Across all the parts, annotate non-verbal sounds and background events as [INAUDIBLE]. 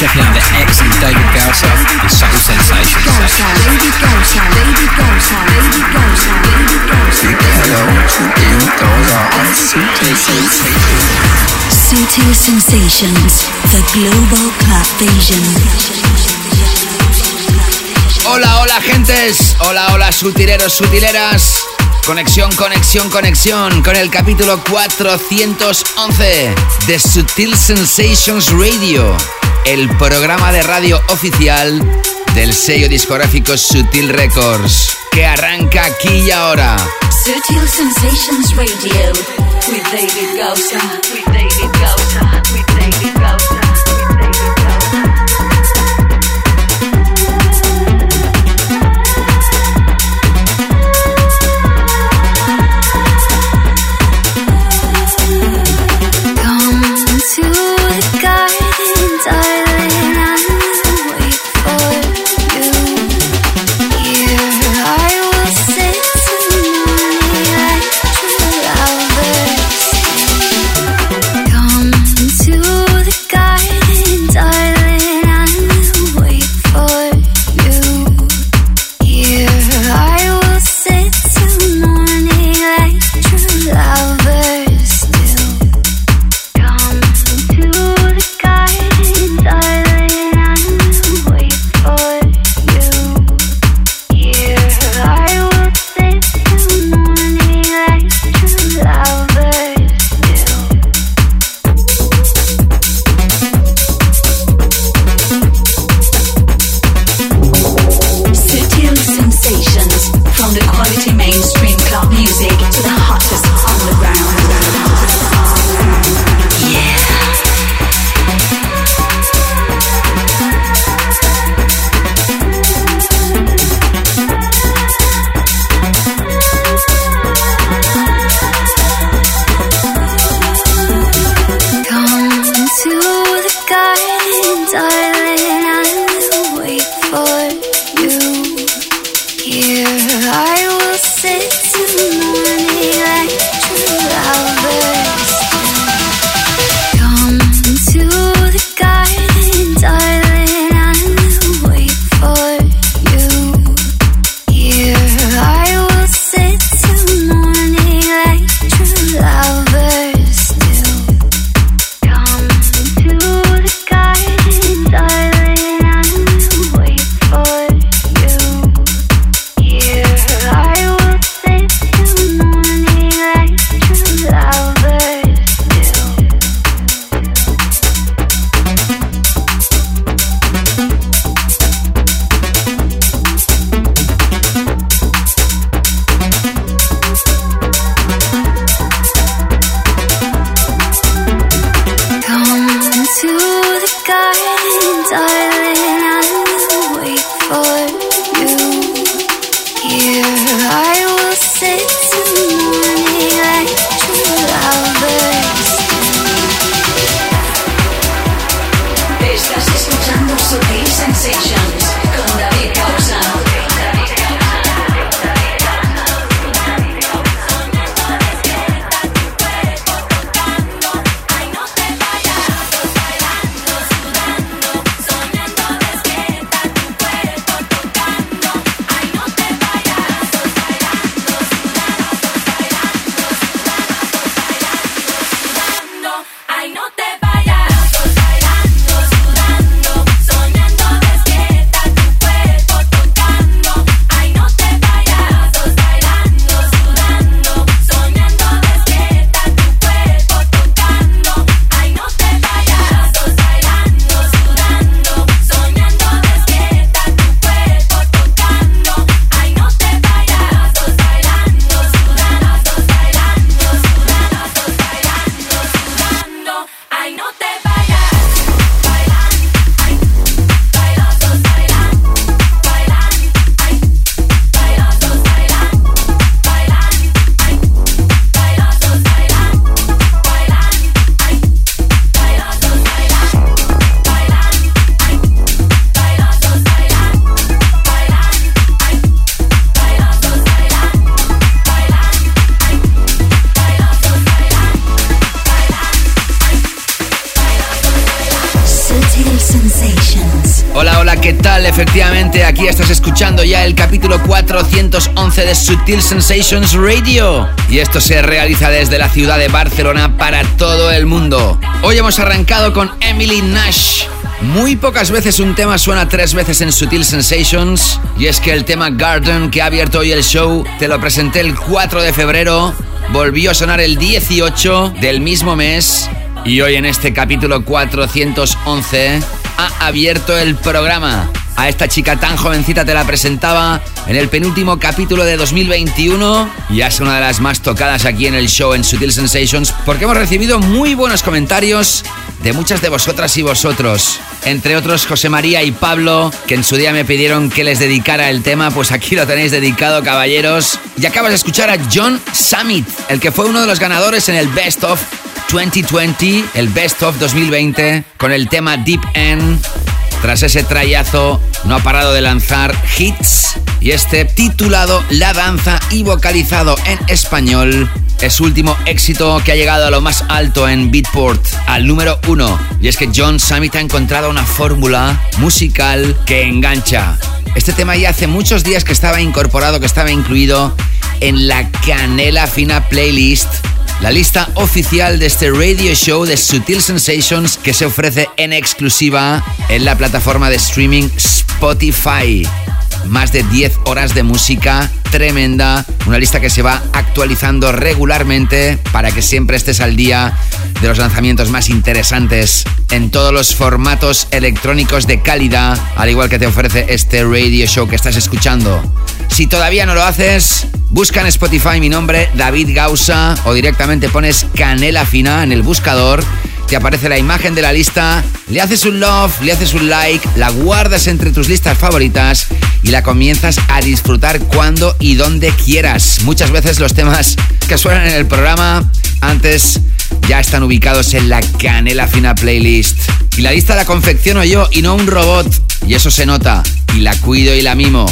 Checking out the excellent David Gausa and Subtle Sensations. Gausa, David Gausa, David Gausa, David Gausa, David Gausa. Subtle Sensations, the global club vision. Hola, hola gentes, hola, hola sutileros, sutileras. Conexión, conexión, conexión con el capítulo 411 de Sutil Sensations Radio, el programa de radio oficial del sello discográfico Sutil Records, que arranca aquí y ahora. Sutil Sensations Radio quality Efectivamente, aquí estás escuchando ya el capítulo 411 de Sutil Sensations Radio. Y esto se realiza desde la ciudad de Barcelona para todo el mundo. Hoy hemos arrancado con Emily Nash. Muy pocas veces un tema suena tres veces en Sutil Sensations. Y es que el tema Garden que ha abierto hoy el show, te lo presenté el 4 de febrero, volvió a sonar el 18 del mismo mes. Y hoy en este capítulo 411 ha abierto el programa. A esta chica tan jovencita te la presentaba en el penúltimo capítulo de 2021 y es una de las más tocadas aquí en el show en Sutil Sensations porque hemos recibido muy buenos comentarios de muchas de vosotras y vosotros. Entre otros José María y Pablo, que en su día me pidieron que les dedicara el tema, pues aquí lo tenéis dedicado, caballeros. Y acabas de escuchar a John Summit, el que fue uno de los ganadores en el Best of 2020, el Best of 2020, con el tema Deep End. Tras ese trayazo, no ha parado de lanzar hits y este titulado La Danza y vocalizado en español es su último éxito que ha llegado a lo más alto en Beatport, al número uno. Y es que John Summit ha encontrado una fórmula musical que engancha. Este tema ya hace muchos días que estaba incorporado, que estaba incluido en la Canela Fina Playlist la lista oficial de este radio show de Sutil Sensations que se ofrece en exclusiva en la plataforma de streaming Spotify. Más de 10 horas de música tremenda, una lista que se va actualizando regularmente para que siempre estés al día de los lanzamientos más interesantes en todos los formatos electrónicos de calidad, al igual que te ofrece este radio show que estás escuchando. Si todavía no lo haces, busca en Spotify mi nombre, David Gausa, o directamente pones Canela Fina en el buscador te aparece la imagen de la lista, le haces un love, le haces un like, la guardas entre tus listas favoritas y la comienzas a disfrutar cuando y donde quieras. Muchas veces los temas que suenan en el programa antes ya están ubicados en la Canela Fina Playlist. Y la lista la confecciono yo y no un robot. Y eso se nota. Y la cuido y la mimo.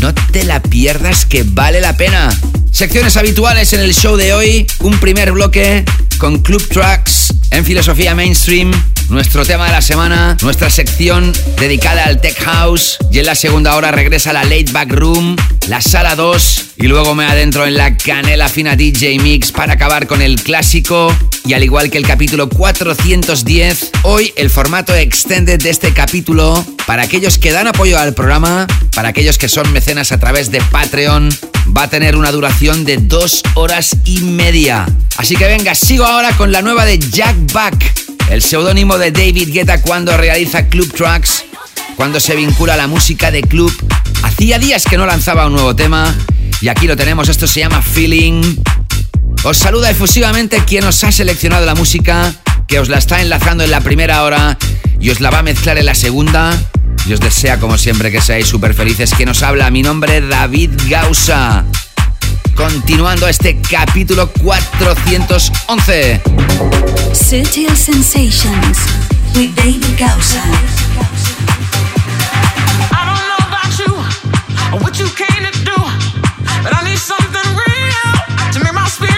No te la pierdas que vale la pena. Secciones habituales en el show de hoy. Un primer bloque con Club Tracks en Filosofía Mainstream, nuestro tema de la semana, nuestra sección dedicada al Tech House. Y en la segunda hora regresa la Late Back Room, la Sala 2 y luego me adentro en la Canela Fina DJ Mix para acabar con el clásico. Y al igual que el capítulo 410, hoy el formato extended de este capítulo para aquellos que dan apoyo al programa, para aquellos que son mecenas a través de Patreon, va a tener una duración de dos horas y media. Así que venga, sigo ahora con la nueva de Jack Back, el seudónimo de David Guetta cuando realiza Club Tracks, cuando se vincula a la música de club. Hacía días que no lanzaba un nuevo tema y aquí lo tenemos, esto se llama Feeling. Os saluda efusivamente quien os ha seleccionado la música, que os la está enlazando en la primera hora y os la va a mezclar en la segunda. Y os desea, como siempre, que seáis súper felices. Quien os habla, mi nombre David Gausa. Continuando este capítulo 411. Sutil Sensations with David Gausa. I don't know about you or what you came to do, but I need something real to make my spirit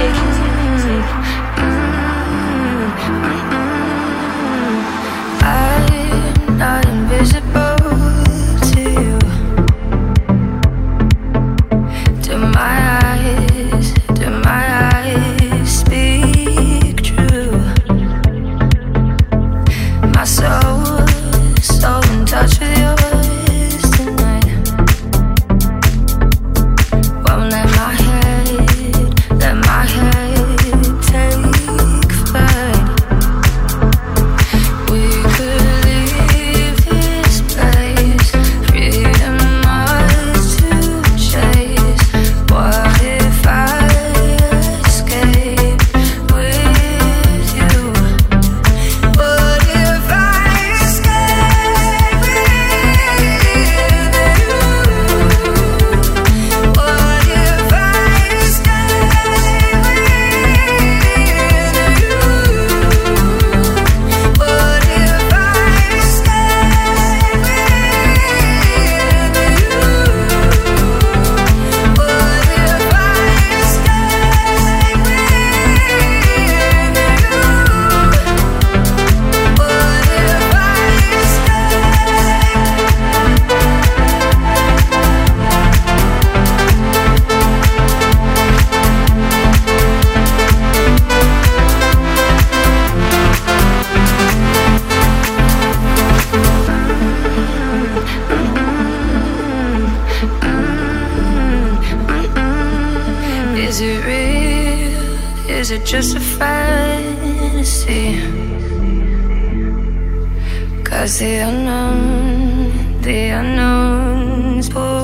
the unknown, the unknown's born.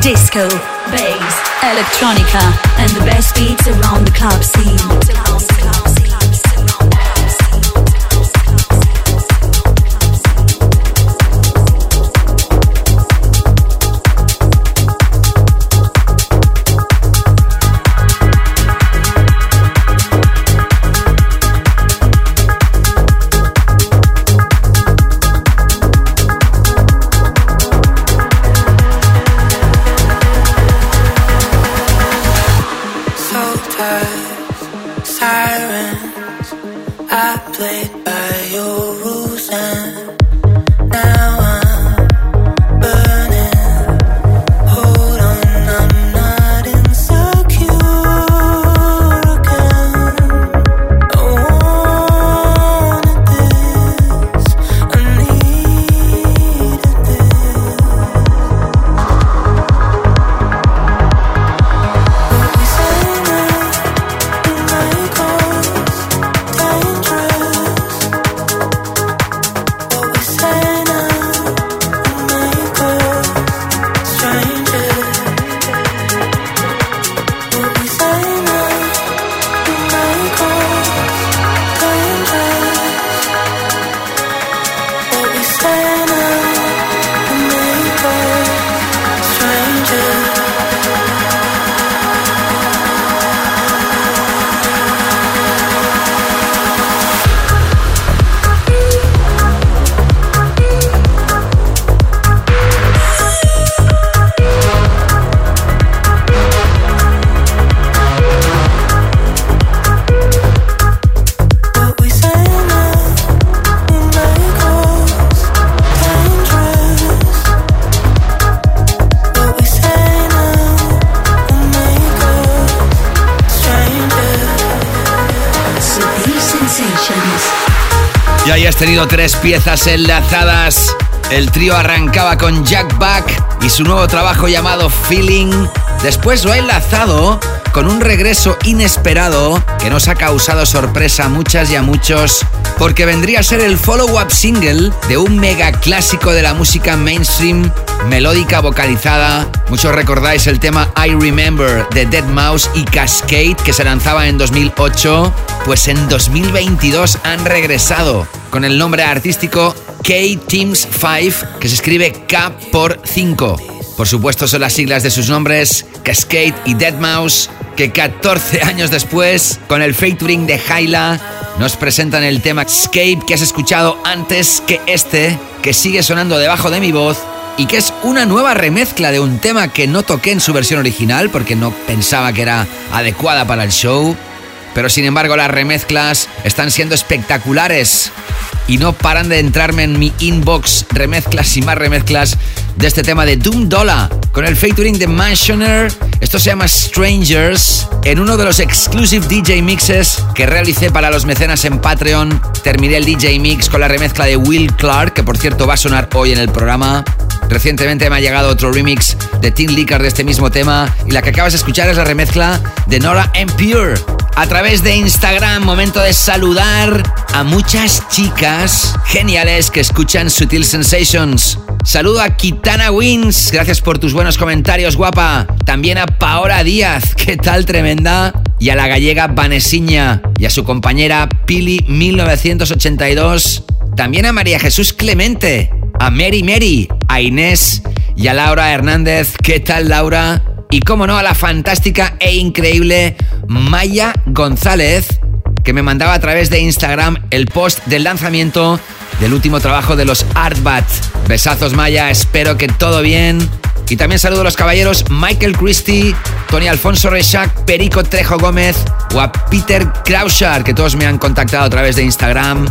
Disco, bass, electronica, and the best beats around the club scene. Tres piezas enlazadas. El trío arrancaba con Jack Back y su nuevo trabajo llamado Feeling. Después lo ha enlazado con un regreso inesperado que nos ha causado sorpresa a muchas y a muchos, porque vendría a ser el follow-up single de un mega clásico de la música mainstream, melódica vocalizada. Muchos recordáis el tema I Remember de Dead Mouse y Cascade que se lanzaba en 2008, pues en 2022 han regresado con el nombre artístico K-Teams 5, que se escribe K por 5. Por supuesto son las siglas de sus nombres, Cascade y Dead Mouse, que 14 [LAUGHS] años después, con el featuring de Hyla, nos presentan el tema Escape que has escuchado antes que este, que sigue sonando debajo de mi voz y que es una nueva remezcla de un tema que no toqué en su versión original porque no pensaba que era adecuada para el show. Pero sin embargo las remezclas están siendo espectaculares y no paran de entrarme en mi inbox remezclas y más remezclas de este tema de Doom Dollar con el featuring de Mansioner. Esto se llama Strangers. En uno de los exclusive DJ mixes que realicé para los mecenas en Patreon, terminé el DJ mix con la remezcla de Will Clark, que por cierto va a sonar hoy en el programa. Recientemente me ha llegado otro remix de Tim Licker de este mismo tema y la que acabas de escuchar es la remezcla de Nora Pure. A través de Instagram, momento de saludar a muchas chicas geniales que escuchan Sutil Sensations. Saludo a Kitana Wins, gracias por tus buenos comentarios, guapa. También a Paola Díaz, [LAUGHS] ¿qué tal tremenda? Y a la gallega Vanesiña y a su compañera Pili 1982. También a María Jesús Clemente, a Mary Mary, a Inés y a Laura Hernández. ¿Qué tal, Laura? Y cómo no, a la fantástica e increíble Maya González, que me mandaba a través de Instagram el post del lanzamiento del último trabajo de los Artbat. Besazos Maya, espero que todo bien. Y también saludo a los caballeros Michael Christie, Tony Alfonso Rechac, Perico Trejo Gómez o a Peter Krauschar, que todos me han contactado a través de Instagram.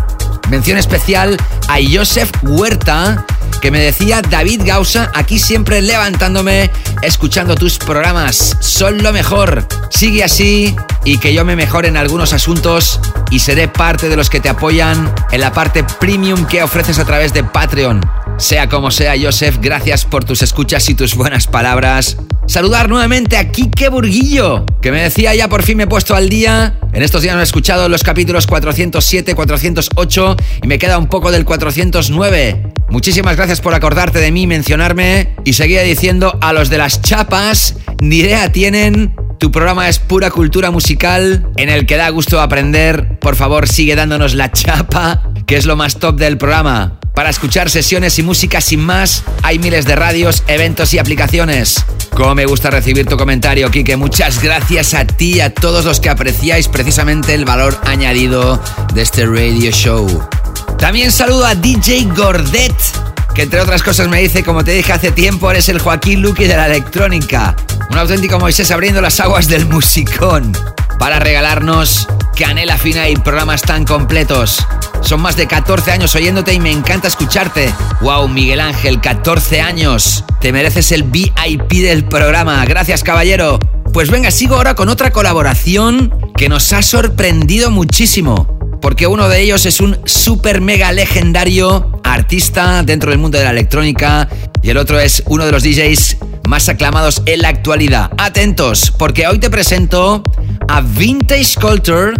Mención especial a Joseph Huerta, que me decía David Gausa, aquí siempre levantándome, escuchando tus programas. Son lo mejor. Sigue así y que yo me mejore en algunos asuntos y seré parte de los que te apoyan en la parte premium que ofreces a través de Patreon. Sea como sea, Joseph, gracias por tus escuchas y tus buenas palabras. Saludar nuevamente a Kike Burguillo, que me decía ya por fin me he puesto al día. En estos días no he escuchado los capítulos 407, 408 y me queda un poco del 409. Muchísimas gracias por acordarte de mí mencionarme. Y seguía diciendo a los de las chapas, ni idea tienen. Tu programa es pura cultura musical en el que da gusto aprender. Por favor, sigue dándonos la chapa, que es lo más top del programa. Para escuchar sesiones y música sin más, hay miles de radios, eventos y aplicaciones. Como me gusta recibir tu comentario, Kike. Muchas gracias a ti y a todos los que apreciáis precisamente el valor añadido de este radio show. También saludo a DJ Gordet, que entre otras cosas me dice, como te dije hace tiempo, eres el Joaquín Luqui de la electrónica. Un auténtico Moisés abriendo las aguas del musicón para regalarnos canela fina y programas tan completos. Son más de 14 años oyéndote y me encanta escucharte. Wow, Miguel Ángel, 14 años. Te mereces el VIP del programa. Gracias, caballero. Pues venga, sigo ahora con otra colaboración que nos ha sorprendido muchísimo. Porque uno de ellos es un super mega legendario artista dentro del mundo de la electrónica y el otro es uno de los DJs más aclamados en la actualidad. Atentos, porque hoy te presento a Vintage Culture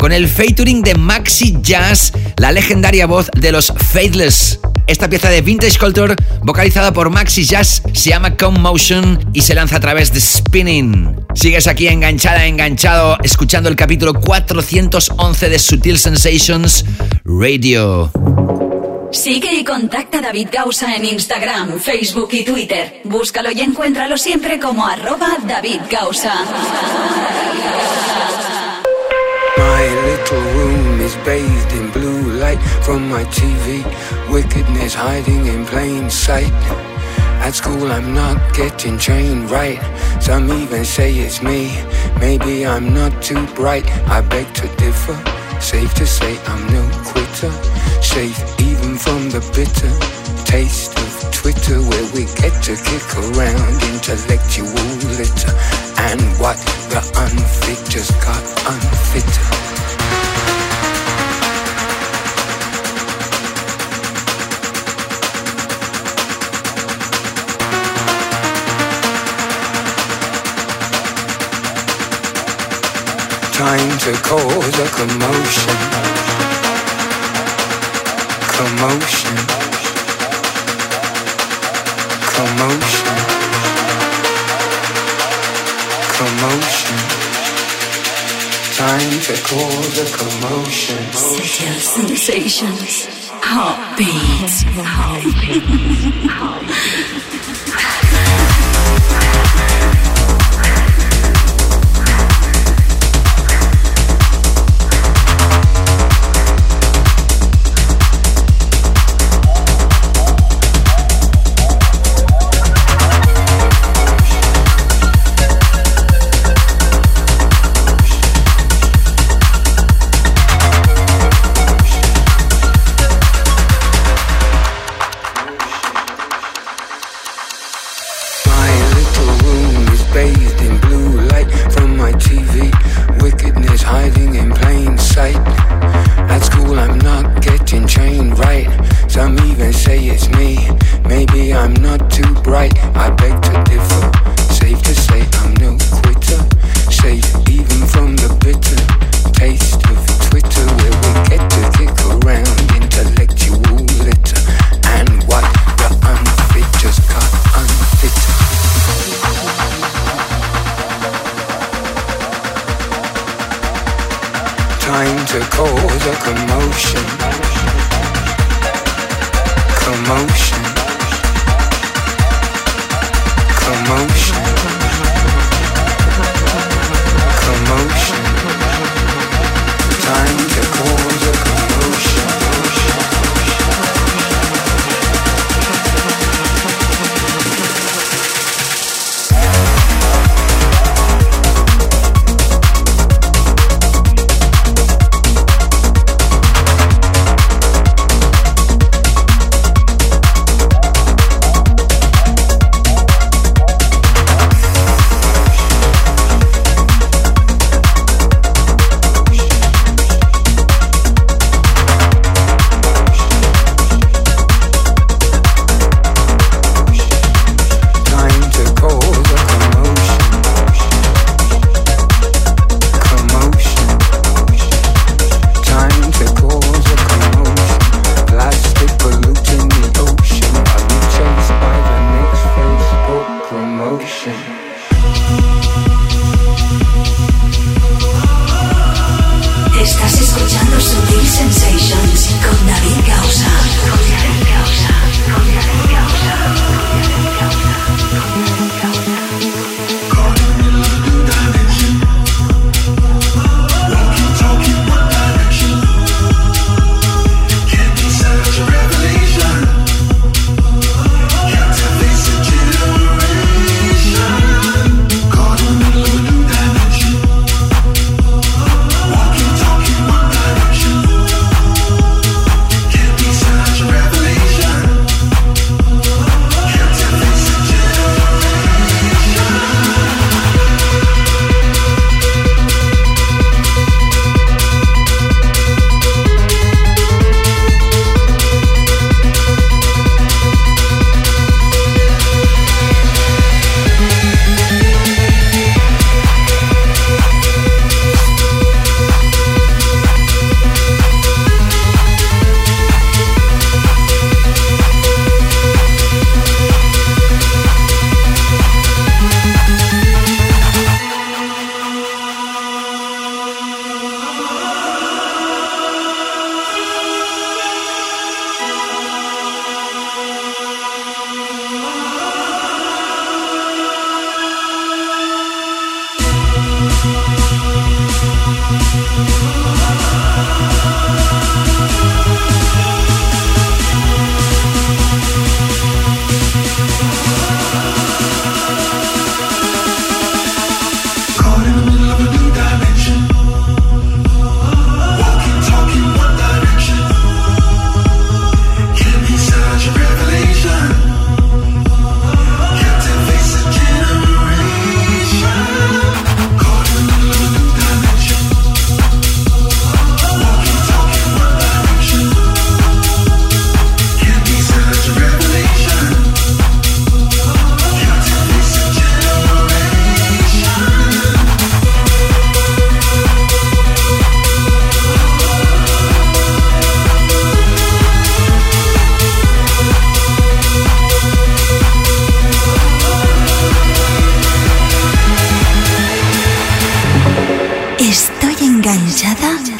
con el featuring de Maxi Jazz, la legendaria voz de los Faithless. Esta pieza de Vintage Culture, vocalizada por Maxi Jazz, se llama Motion y se lanza a través de Spinning. Sigues aquí enganchada, enganchado, escuchando el capítulo 411 de Sutil Sensations Radio. Sigue y contacta a David Gausa en Instagram, Facebook y Twitter. Búscalo y encuéntralo siempre como arroba David Gausa. My little room is bathed in blue light from my TV. Wickedness hiding in plain sight. At school, I'm not getting trained right. Some even say it's me. Maybe I'm not too bright. I beg to differ. Safe to say I'm no quitter. Safe even from the bitter taste of Twitter, where we get to kick around intellectual litter. And what the unfit just got unfit. Trying to cause a commotion. Commotion. Commotion. commotion. Time to cause a commotion. Sensations. Heartbeats. Heartbeats. Heartbeats. [LAUGHS] [LAUGHS]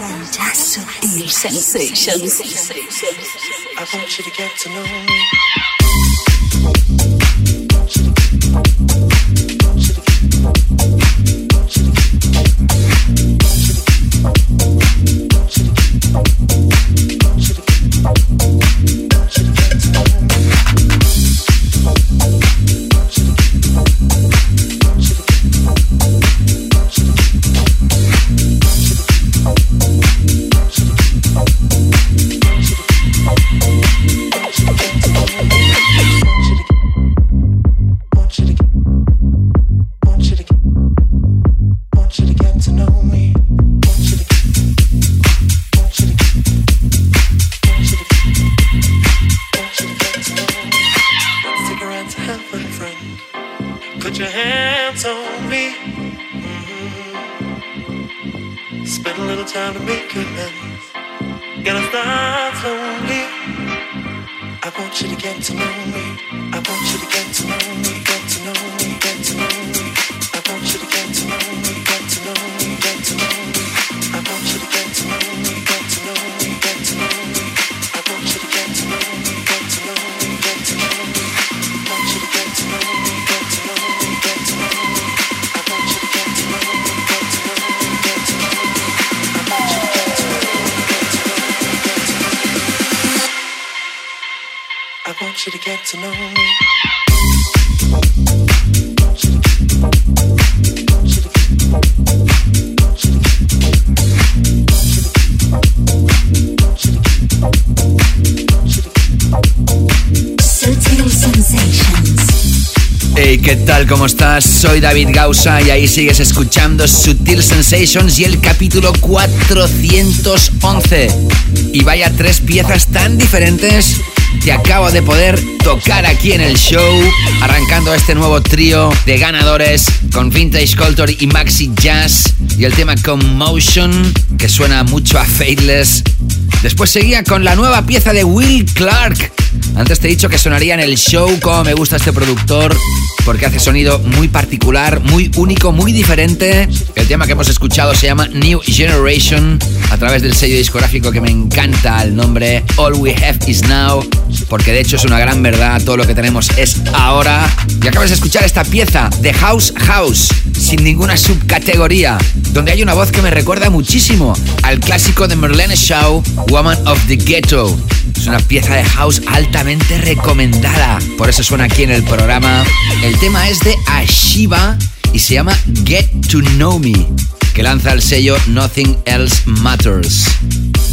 Ya sutil sensations. I want you to get to know me. ¿Cómo estás? Soy David Gausa y ahí sigues escuchando Sutil Sensations y el capítulo 411. Y vaya tres piezas tan diferentes que acabo de poder tocar aquí en el show, arrancando este nuevo trío de ganadores con Vintage Culture y Maxi Jazz y el tema Commotion, que suena mucho a Faithless. Después seguía con la nueva pieza de Will Clark antes te he dicho que sonaría en el show como me gusta este productor, porque hace sonido muy particular, muy único, muy diferente. El tema que hemos escuchado se llama New Generation, a través del sello discográfico que me encanta, el nombre All We Have Is Now, porque de hecho es una gran verdad, todo lo que tenemos es ahora. Y acabas de escuchar esta pieza, The House House, sin ninguna subcategoría, donde hay una voz que me recuerda muchísimo al clásico de Merlene Shaw, Woman of the Ghetto. Es una pieza de house recomendada. Por eso suena aquí en el programa. El tema es de Ashiva y se llama Get to Know Me, que lanza el sello Nothing Else Matters.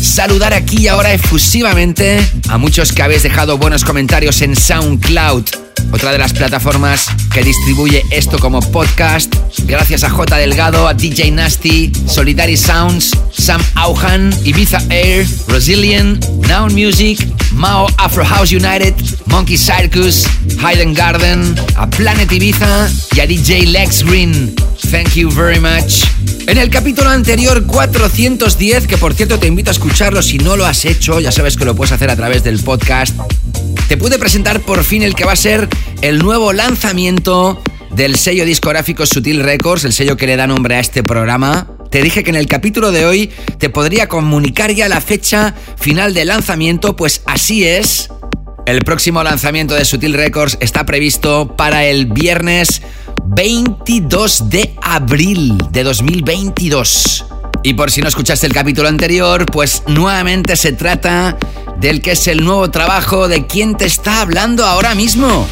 Saludar aquí y ahora efusivamente a muchos que habéis dejado buenos comentarios en SoundCloud otra de las plataformas que distribuye esto como podcast. Gracias a J Delgado, a DJ Nasty, Solidary Sounds, Sam Auhan, Ibiza Air, Brazilian, Noun Music, Mao Afro House United, Monkey Circus, Hayden Garden, a Planet Ibiza y a DJ Lex Green. Thank you very much. En el capítulo anterior 410, que por cierto te invito a escucharlo si no lo has hecho, ya sabes que lo puedes hacer a través del podcast, te pude presentar por fin el que va a ser el nuevo lanzamiento del sello discográfico Sutil Records, el sello que le da nombre a este programa. Te dije que en el capítulo de hoy te podría comunicar ya la fecha final de lanzamiento, pues así es. El próximo lanzamiento de Sutil Records está previsto para el viernes 22 de abril de 2022. Y por si no escuchaste el capítulo anterior, pues nuevamente se trata del que es el nuevo trabajo de quien te está hablando ahora mismo.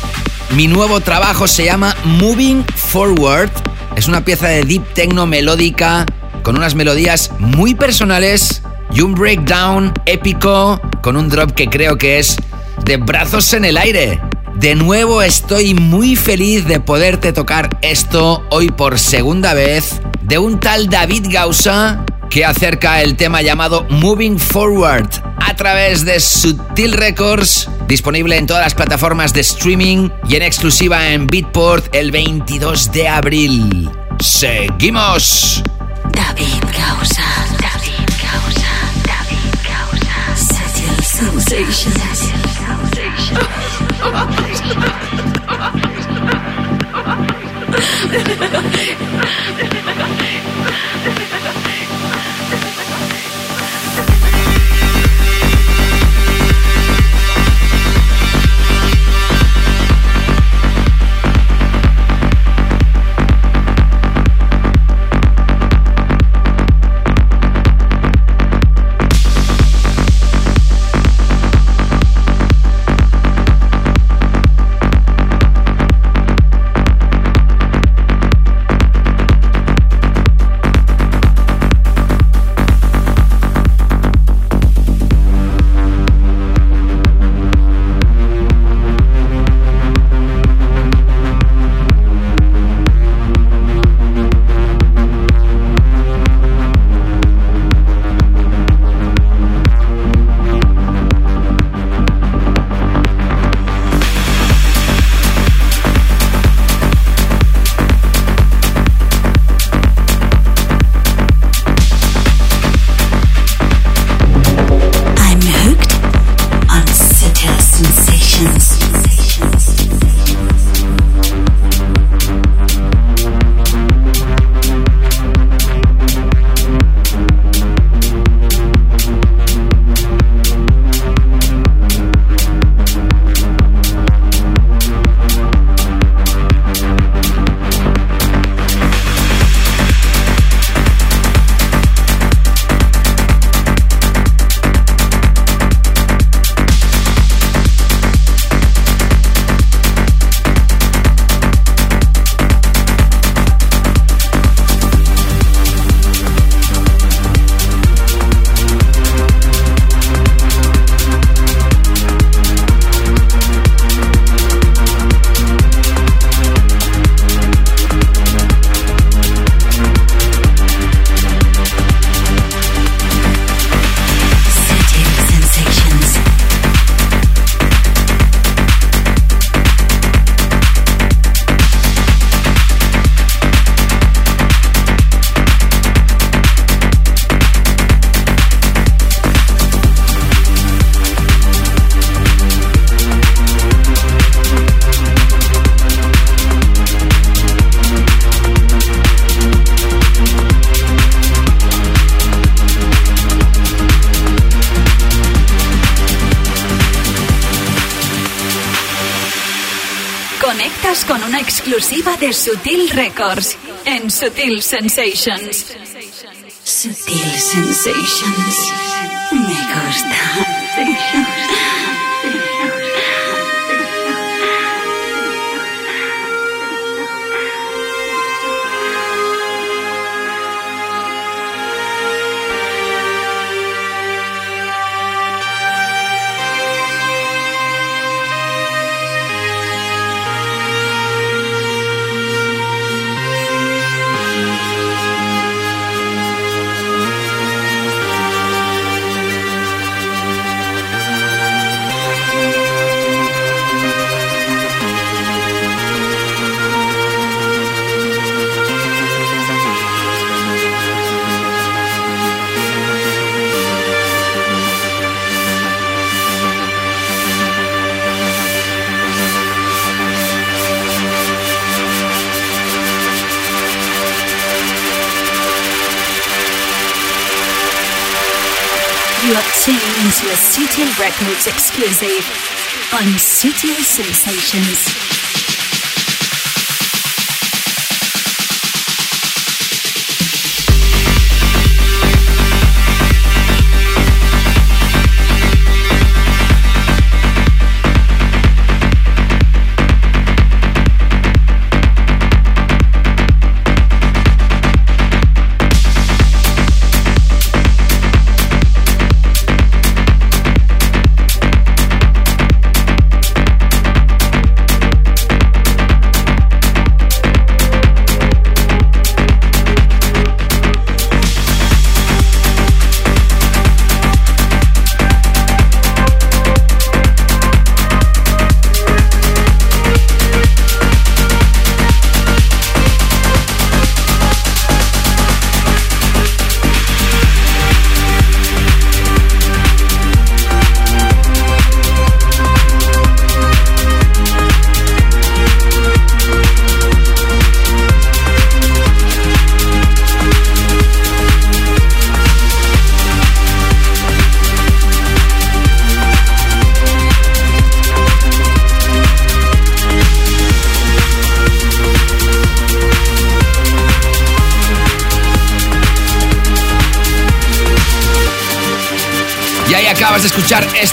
Mi nuevo trabajo se llama Moving Forward. Es una pieza de deep techno melódica con unas melodías muy personales y un breakdown épico con un drop que creo que es de brazos en el aire. De nuevo estoy muy feliz de poderte tocar esto hoy por segunda vez de un tal David Gausa que acerca el tema llamado Moving Forward a través de Sutil Records, disponible en todas las plataformas de streaming y en exclusiva en Beatport el 22 de abril. ¡Seguimos! David Gausa, David Gausa, David Gausa. Ha ha ha ha! Exclusiva de Sutil Records en Sutil Sensations. Sutil Sensations. Records exclusive on Studio Sensations.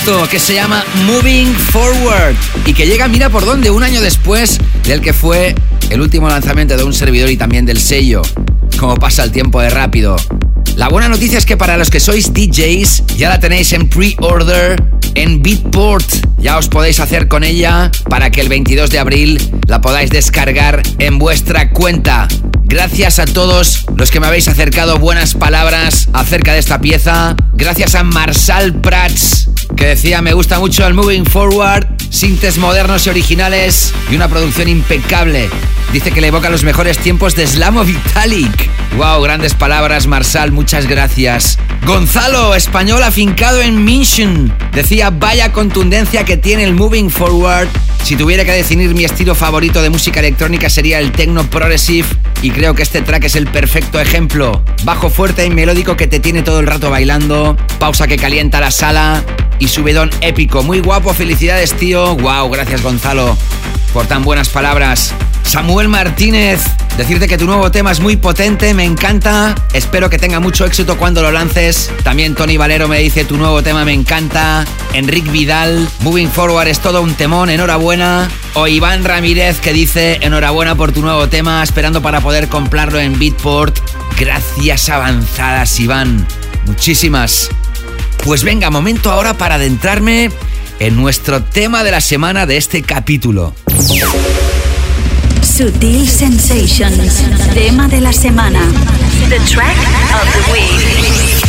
Que se llama Moving Forward y que llega, mira por dónde, un año después del que fue el último lanzamiento de un servidor y también del sello. Como pasa el tiempo de rápido. La buena noticia es que para los que sois DJs ya la tenéis en pre-order en Beatport. Ya os podéis hacer con ella para que el 22 de abril la podáis descargar en vuestra cuenta. Gracias a todos los que me habéis acercado buenas palabras acerca de esta pieza. Gracias a Marsal Prats, que decía me gusta mucho el Moving Forward, sintes modernos y originales y una producción impecable. Dice que le evoca los mejores tiempos de Slamo Vitalik. Wow, grandes palabras, Marsal, muchas gracias. Gonzalo, español afincado en Mission, decía vaya contundencia que tiene el Moving Forward. Si tuviera que definir mi estilo favorito de música electrónica sería el techno progressive y creo que este track es el perfecto ejemplo. Bajo fuerte y melódico que te tiene todo el rato bailando, pausa que calienta la sala y subidón épico. Muy guapo, felicidades tío. Wow, gracias Gonzalo por tan buenas palabras. Samuel Martínez, decirte que tu nuevo tema es muy potente, me encanta. Espero que tenga mucho éxito cuando lo lances. También Tony Valero me dice tu nuevo tema me encanta. Enric Vidal, Moving Forward es todo un temón, enhorabuena. O Iván Ramírez que dice enhorabuena por tu nuevo tema, esperando para poder comprarlo en Beatport. Gracias avanzadas, Iván. Muchísimas. Pues venga, momento ahora para adentrarme en nuestro tema de la semana de este capítulo. Sutil Sensations, tema de la semana. The track of the week.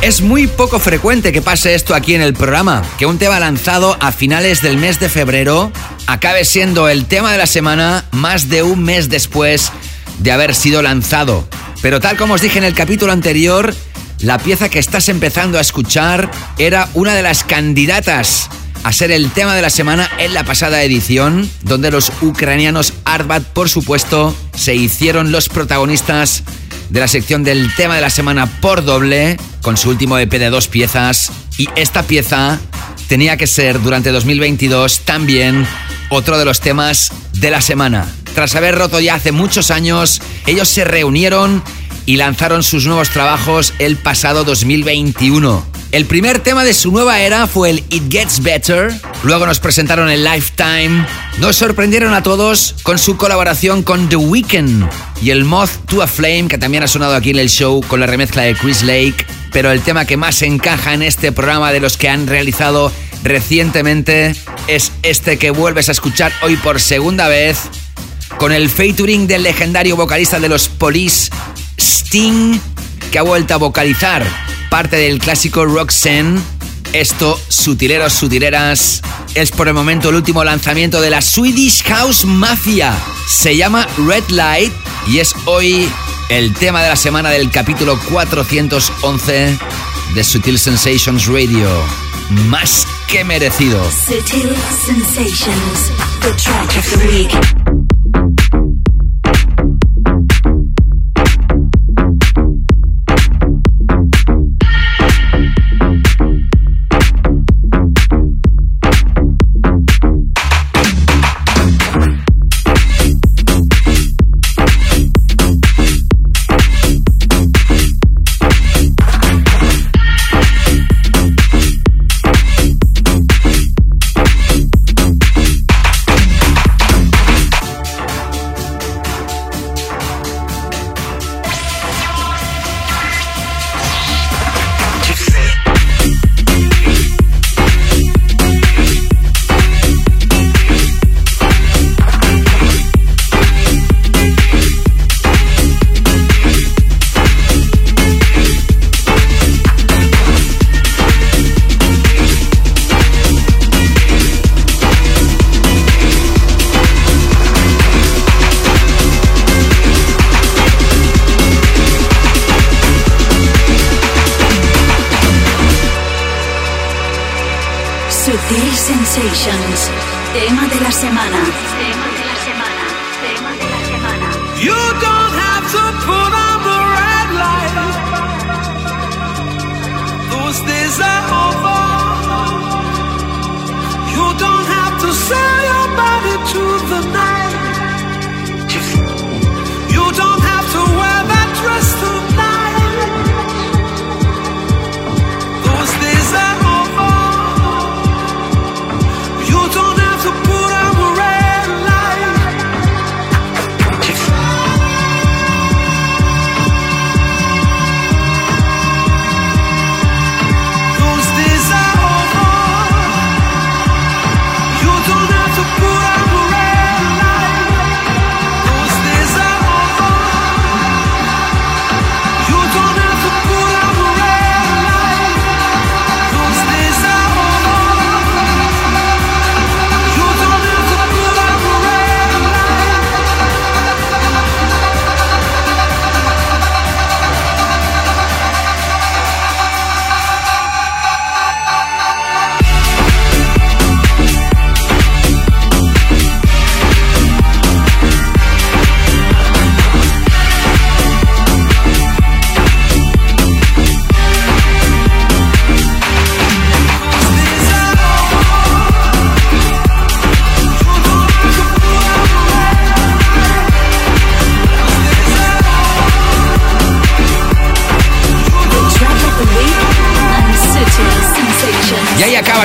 Es muy poco frecuente que pase esto aquí en el programa, que un tema lanzado a finales del mes de febrero acabe siendo el tema de la semana más de un mes después de haber sido lanzado. Pero tal como os dije en el capítulo anterior, la pieza que estás empezando a escuchar era una de las candidatas a ser el tema de la semana en la pasada edición, donde los ucranianos Arbat, por supuesto, se hicieron los protagonistas de la sección del tema de la semana por doble, con su último EP de dos piezas. Y esta pieza tenía que ser durante 2022 también otro de los temas de la semana. Tras haber roto ya hace muchos años, ellos se reunieron y lanzaron sus nuevos trabajos el pasado 2021. El primer tema de su nueva era fue el It Gets Better, luego nos presentaron el Lifetime, nos sorprendieron a todos con su colaboración con The Weeknd y el Moth to a Flame que también ha sonado aquí en el show con la remezcla de Chris Lake, pero el tema que más encaja en este programa de los que han realizado recientemente es este que vuelves a escuchar hoy por segunda vez con el featuring del legendario vocalista de los Police, Sting, que ha vuelto a vocalizar parte del clásico Roxanne. Esto, sutileros, sutileras, es por el momento el último lanzamiento de la Swedish House Mafia. Se llama Red Light y es hoy el tema de la semana del capítulo 411 de Sutil Sensations Radio. Más que merecido. Sutil Sensations, the track of.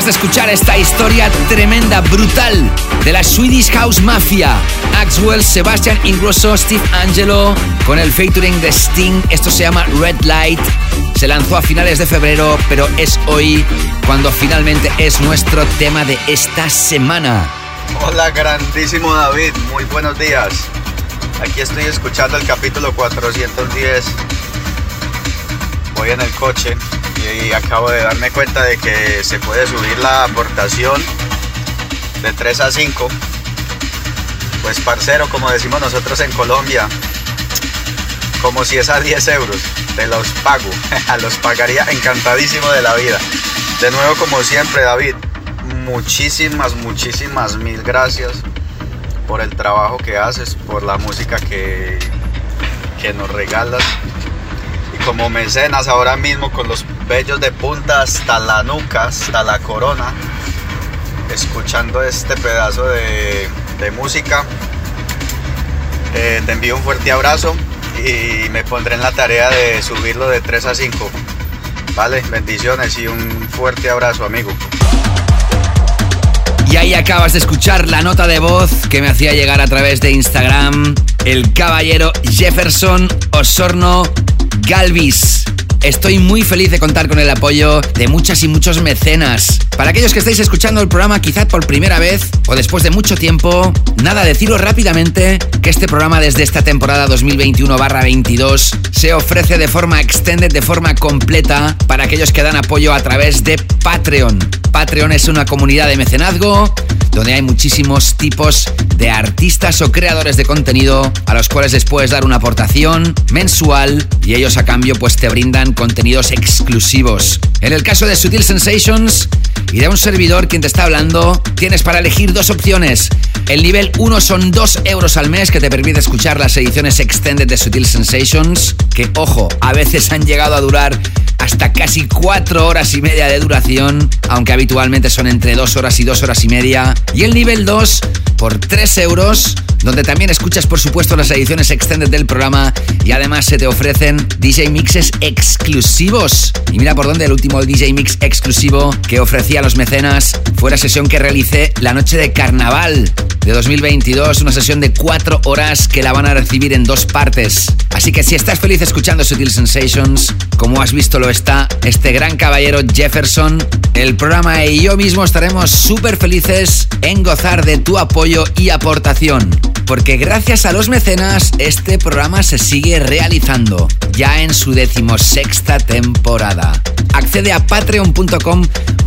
De escuchar esta historia tremenda, brutal, de la Swedish House Mafia. Axwell, Sebastian Ingrosso, Steve Angelo, con el featuring de Sting. Esto se llama Red Light. Se lanzó a finales de febrero, pero es hoy cuando finalmente es nuestro tema de esta semana. Hola, grandísimo David. Muy buenos días. Aquí estoy escuchando el capítulo 410. Voy en el coche y acabo de darme cuenta de que se puede subir la aportación de 3 a 5. Pues parcero, como decimos nosotros en Colombia, como si es a 10 euros, te los pago, [LAUGHS] los pagaría encantadísimo de la vida. De nuevo, como siempre, David, muchísimas, muchísimas mil gracias por el trabajo que haces, por la música que, que nos regalas como mecenas ahora mismo con los vellos de punta hasta la nuca, hasta la corona, escuchando este pedazo de, música. Eh, te envío un fuerte abrazo y me pondré en la tarea de subirlo de 3 a 5. Vale, bendiciones y un fuerte abrazo, amigo. Y ahí acabas de escuchar la nota de voz que me hacía llegar a través de Instagram el caballero Jefferson Osorno Galvis. Estoy muy feliz de contar con el apoyo de muchas y muchos mecenas. Para aquellos que estáis escuchando el programa quizás por primera vez o después de mucho tiempo, nada, deciros rápidamente que este programa desde esta temporada 2021-22 se ofrece de forma extended, de forma completa para aquellos que dan apoyo a través de Patreon. Patreon es una comunidad de mecenazgo donde hay muchísimos tipos de artistas o creadores de contenido a los cuales les puedes dar una aportación mensual y ellos a cambio pues te brindan contenidos exclusivos. En el caso de Sutil Sensations y de un servidor quien te está hablando, tienes para elegir dos opciones. El nivel 1 son 2 euros al mes que te permite escuchar las ediciones extended de Sutil Sensations, que ojo, a veces han llegado a durar hasta casi 4 horas y media de duración, aunque habitualmente son entre 2 horas y 2 horas y media. Y el nivel 2 por 3 euros, donde también escuchas por supuesto las ediciones extended del programa y además se te ofrecen DJ mixes exclusivos. Y mira por dónde el último DJ mix exclusivo que ofrecía a los mecenas fue la sesión que realicé la noche de carnaval de 2022, una sesión de 4 horas que la van a recibir en dos partes. Así que si estás feliz escuchando Sutil Sensations, como has visto lo está este gran caballero Jefferson, el programa y yo mismo estaremos súper felices en gozar de tu apoyo y aportación. Porque gracias a los mecenas, este programa se sigue realizando, ya en su decimosexta temporada. Accede a patreon.com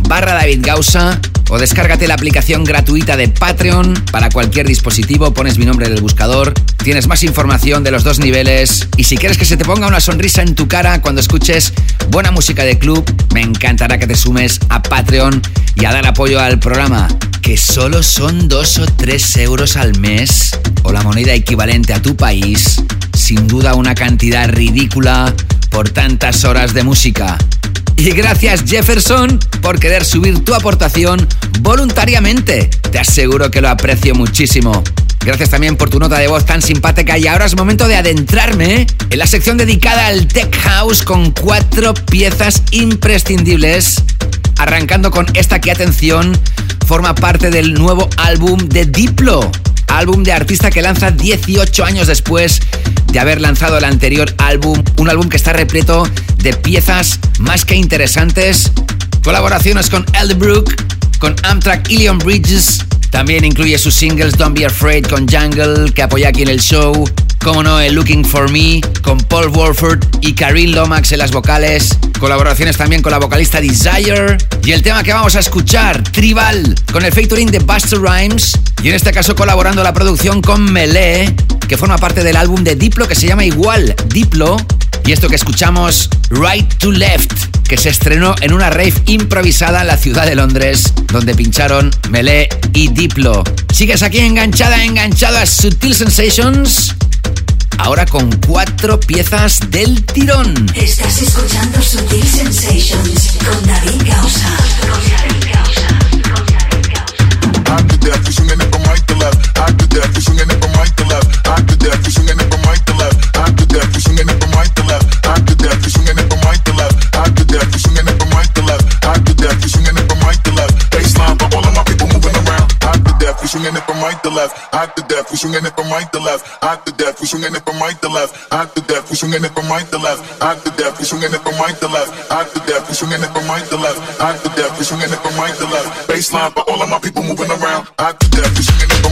barra David Gausa o descárgate la aplicación gratuita de Patreon para cualquier dispositivo, pones mi nombre en el buscador, tienes más información de los dos niveles y si quieres que se te ponga una sonrisa en tu cara cuando buena música de club, me encantará que te sumes a Patreon y a dar apoyo al programa, que solo son dos o tres euros al mes o la moneda equivalente a tu país, sin duda una cantidad ridícula por tantas horas de música. Y gracias Jefferson por querer subir tu aportación voluntariamente. Te aseguro que lo aprecio muchísimo. Gracias también por tu nota de voz tan simpática y ahora es momento de adentrarme en la sección dedicada al Tech House con cuatro piezas imprescindibles. Arrancando con esta que, atención, forma parte del nuevo álbum de Diplo álbum de artista que lanza 18 años después de haber lanzado el anterior álbum, un álbum que está repleto de piezas más que interesantes, colaboraciones con Elderbrook, con Amtrak Ilion Bridges, también incluye sus singles Don't Be Afraid con Jungle, que apoya aquí en el show, como no, el Looking for Me con Paul Wolford y Karin Lomax en las vocales. Colaboraciones también con la vocalista Desire. Y el tema que vamos a escuchar, Tribal, con el featuring de Buster Rhymes. Y en este caso colaborando la producción con Melee, que forma parte del álbum de Diplo que se llama igual, Diplo. Y esto que escuchamos, Right to Left, que se estrenó en una rave improvisada en la ciudad de Londres, donde pincharon Melee y Diplo. Sigues aquí enganchada, enganchado a Sutil Sensations ahora con cuatro piezas del tirón. Estás escuchando Sutil Sensations con David Gausa. Swinging it from right to left, to death. We swinging it from right to left, hot to death. We swinging it from right to left, hot to death. We swinging it from right to left, hot to death. We swinging it from right to left, hot to death. We swinging it from right to left, hot to death. We swinging it from right to left. Baseline for all of my people moving around, hot to death. We swinging it from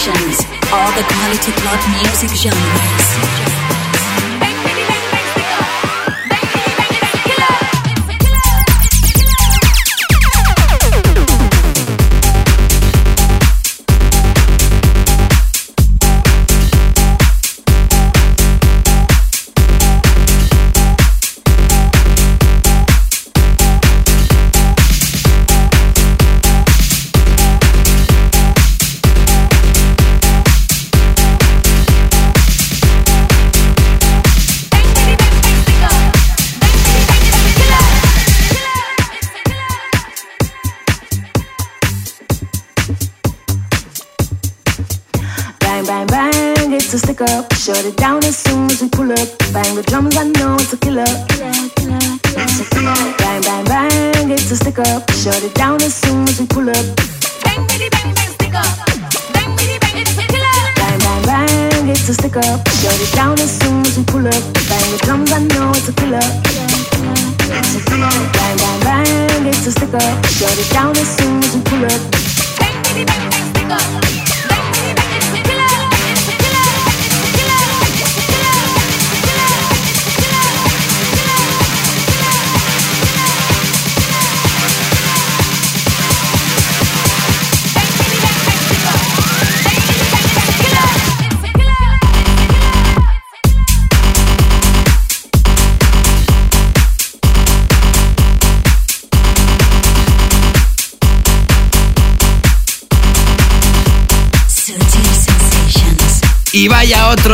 Sensations, all the quality club music genres.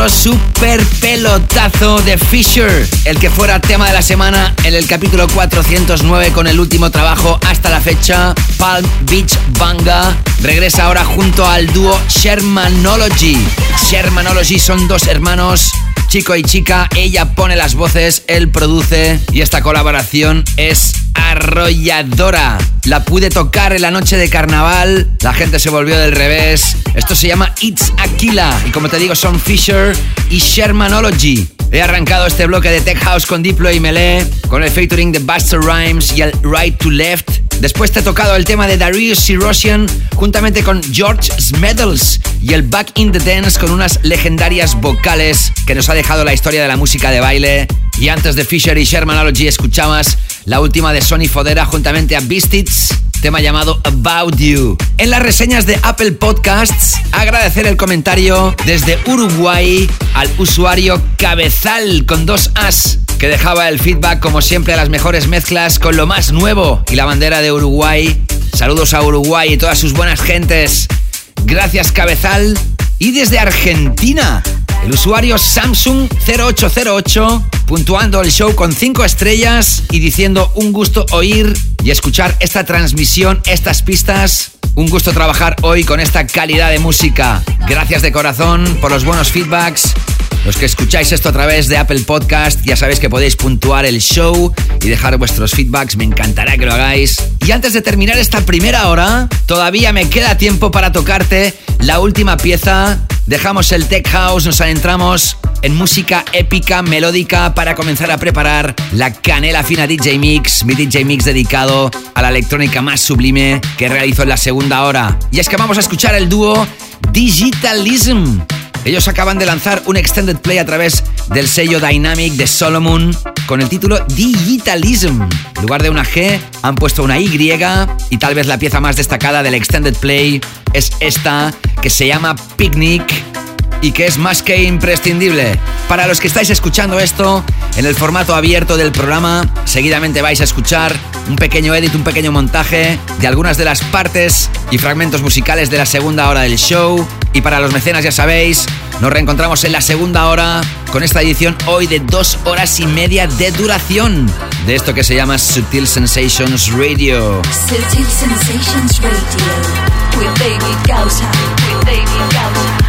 Super pelotazo de Fisher, el que fuera tema de la semana en el capítulo 409 con el último trabajo hasta la fecha, Palm Beach Banga. Regresa ahora junto al dúo Shermanology. Shermanology son dos hermanos chico y chica, ella pone las voces, él produce y esta colaboración es arrolladora. La pude tocar en la noche de carnaval, la gente se volvió del revés. Esto se llama It's Aquila y como te digo son Fisher y Shermanology. He arrancado este bloque de Tech House con Diplo y Melee, con el featuring de Buster Rhymes y el Right to Left. Después te he tocado el tema de Darius Syrossian juntamente con George Smedles y el Back in the Dance con unas legendarias vocales que nos ha dejado la historia de la música de baile. Y antes de Fisher y Shermanology escuchabas la última de Sony Fodera juntamente a Beastits tema llamado About You. En las reseñas de Apple Podcasts, agradecer el comentario desde Uruguay al usuario Cabezal con dos As, que dejaba el feedback como siempre a las mejores mezclas con lo más nuevo y la bandera de Uruguay. Saludos a Uruguay y todas sus buenas gentes. Gracias Cabezal. Y desde Argentina, el usuario Samsung 0808 puntuando el show con 5 estrellas y diciendo un gusto oír y escuchar esta transmisión, estas pistas. Un gusto trabajar hoy con esta calidad de música. Gracias de corazón por los buenos feedbacks. Los que escucháis esto a través de Apple Podcast, ya sabéis que podéis puntuar el show y dejar vuestros feedbacks, me encantará que lo hagáis. Y antes de terminar esta primera hora, todavía me queda tiempo para tocarte la última pieza. Dejamos el Tech House, nos adentramos en música épica, melódica, para comenzar a preparar la canela fina DJ Mix, mi DJ Mix dedicado a la electrónica más sublime que realizo en la segunda hora. Y es que vamos a escuchar el dúo Digitalism ellos acaban de lanzar un extended play a través del sello Dynamic de Solomon con el título Digitalism. En lugar de una G han puesto una Y y tal vez la pieza más destacada del extended play es esta que se llama Picnic y que es más que imprescindible. Para los que estáis escuchando esto, en el formato abierto del programa, seguidamente vais a escuchar un pequeño edit, un pequeño montaje de algunas de las partes y fragmentos musicales de la segunda hora del show. Y para los mecenas ya sabéis, nos reencontramos en la segunda hora con esta edición hoy de dos horas y media de duración de esto que se llama Sutil Sensations Radio. Sutil Sensations Radio with David Gausa. With David Gausa.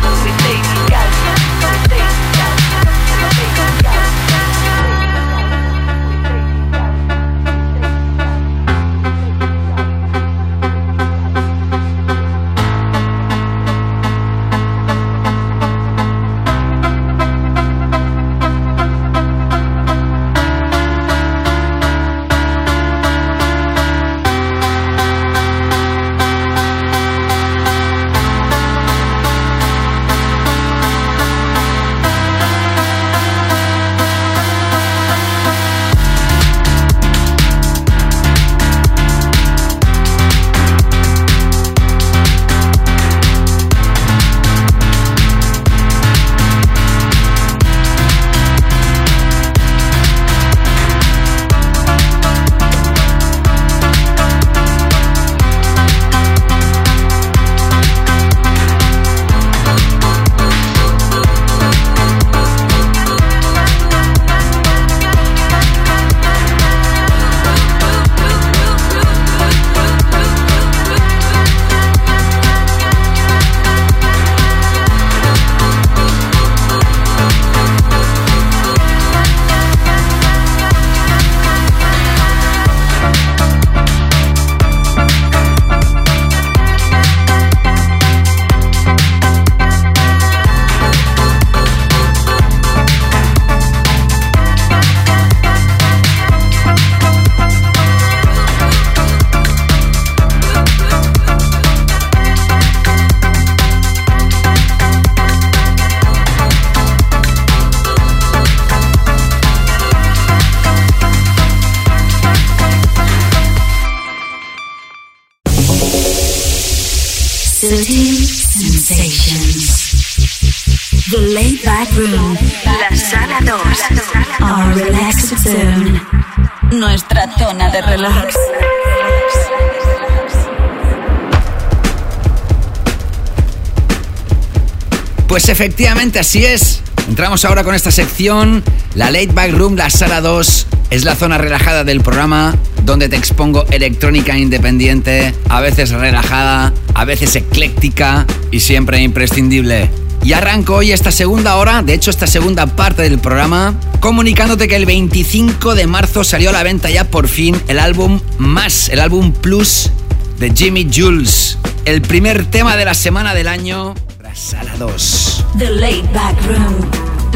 Efectivamente así es. Entramos ahora con esta sección, la Late Back Room, la sala 2. Es la zona relajada del programa donde te expongo electrónica independiente, a veces relajada, a veces ecléctica y siempre imprescindible. Y arranco hoy esta segunda hora, de hecho esta segunda parte del programa, comunicándote que el 25 de marzo salió a la venta ya por fin el álbum Más, el álbum Plus de Jimmy Jules. El primer tema de la semana del año Sala 2. The Late Back Room.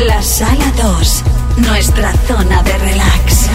La Sala 2. Nuestra zona de relax.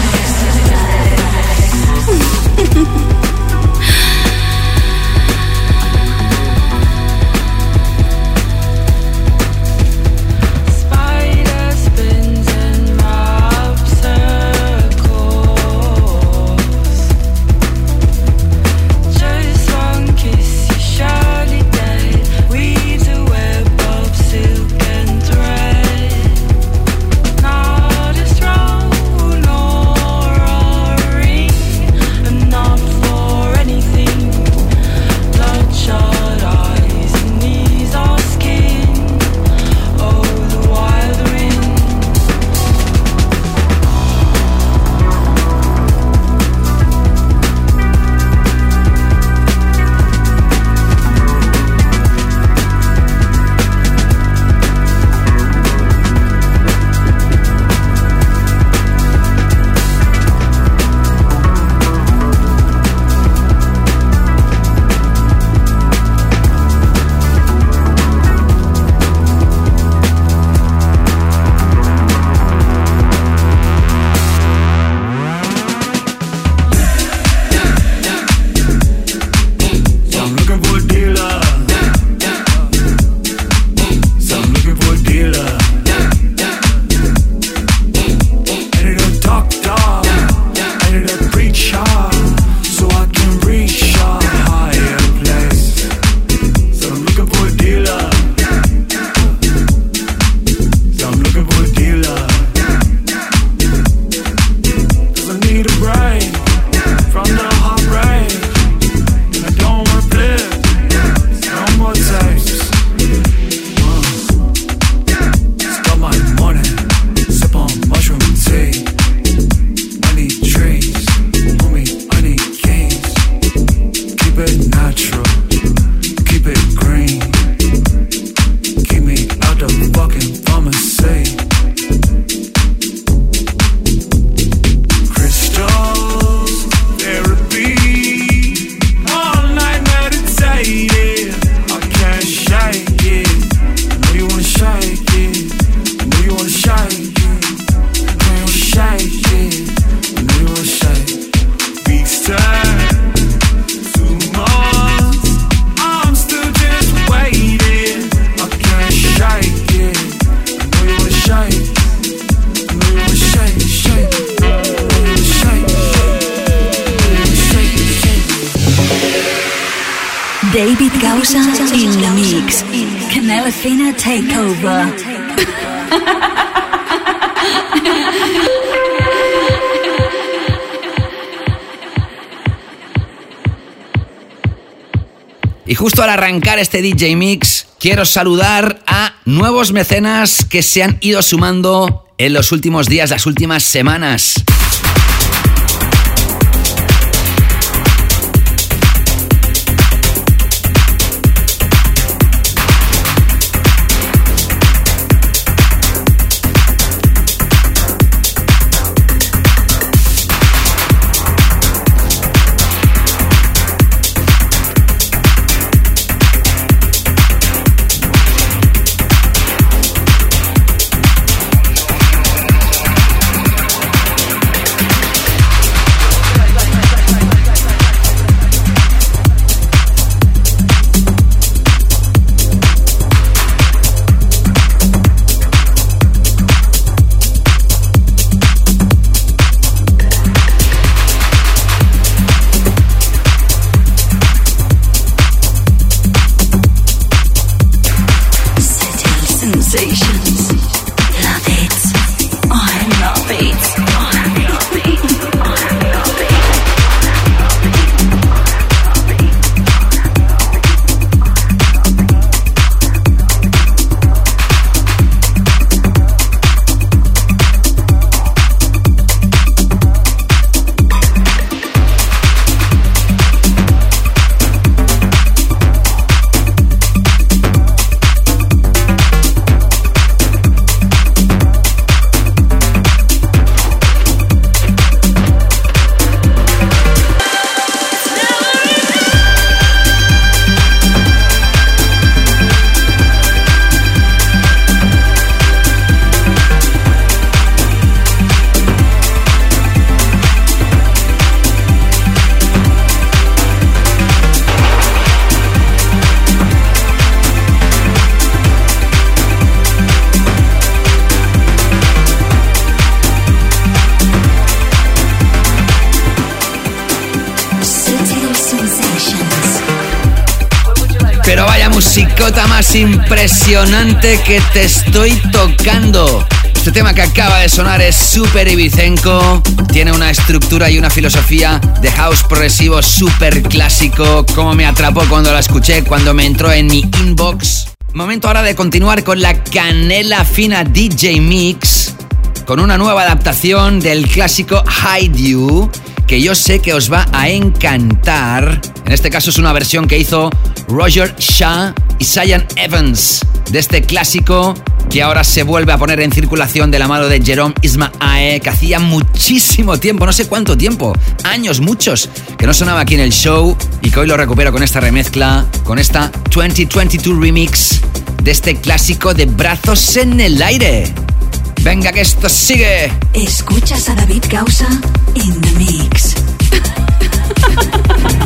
Al arrancar este DJ Mix, quiero saludar a nuevos mecenas que se han ido sumando en los últimos días, las últimas semanas. Impresionante que te estoy tocando. Este tema que acaba de sonar es súper ibicenco, tiene una estructura y una filosofía de house progresivo súper clásico, como me atrapó cuando la escuché, cuando me entró en mi inbox. Momento ahora de continuar con la canela fina DJ Mix, con una nueva adaptación del clásico Hide You que yo sé que os va a encantar. En este caso es una versión que hizo Roger Shah y Cyan Evans de este clásico que ahora se vuelve a poner en circulación de la mano de Jerome Isma-Ae, que hacía muchísimo tiempo, no sé cuánto tiempo, años, muchos, que no sonaba aquí en el show y que hoy lo recupero con esta remezcla, con esta 2022 remix de este clásico de brazos en el aire. Venga que esto sigue. Escuchas a David Causa in the mix. [LAUGHS]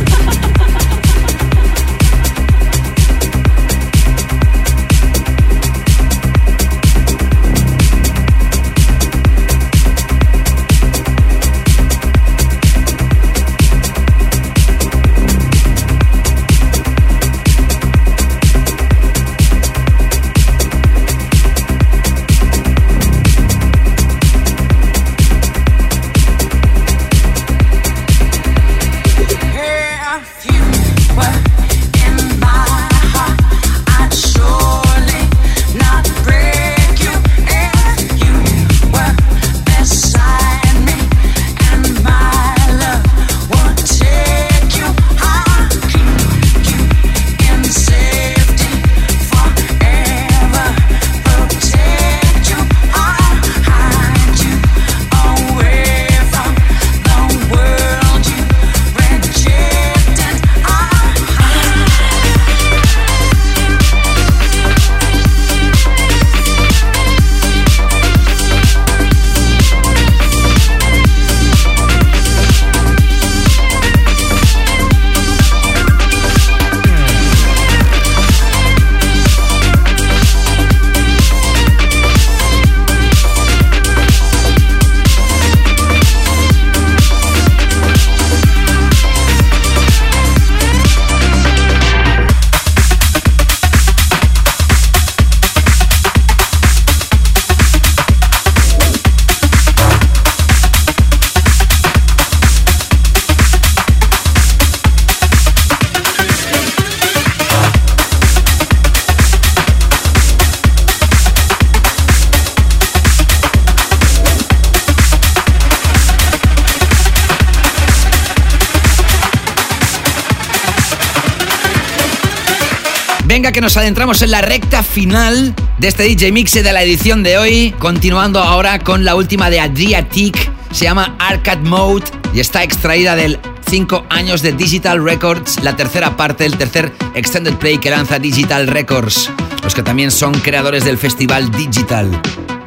adentramos en la recta final de este DJ Mix de la edición de hoy, continuando ahora con la última de Adriatic, se llama Arcade Mode y está extraída del 5 años de Digital Records, la tercera parte, el tercer extended play que lanza Digital Records, los que también son creadores del festival Digital.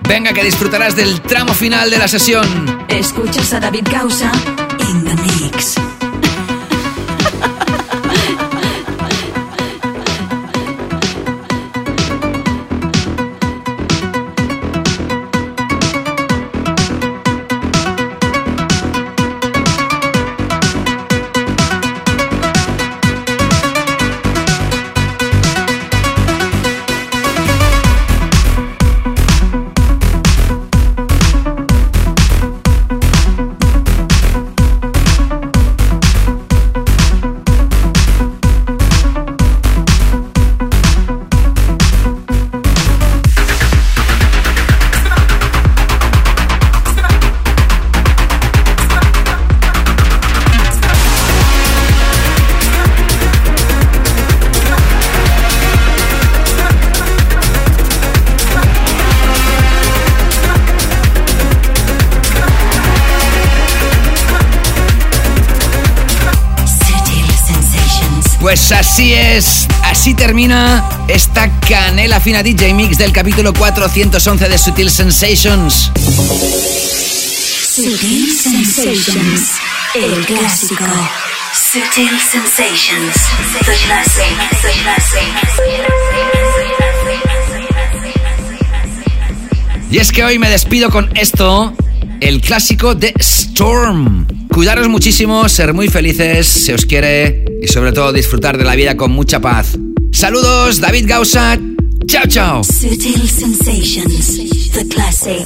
Venga que disfrutarás del tramo final de la sesión. Escuchas a David Causa termina esta canela fina DJ Mix del capítulo 411 de Sutil Sensations. Sutil Sensations, el clásico. Sutil Sensations. Y es que hoy me despido con esto, el clásico de Storm. Cuidaros muchísimo, ser muy felices, se os quiere y sobre todo disfrutar de la vida con mucha paz. Saludos, David Gausa. Chao, chao. Sutil Sensations, the classic.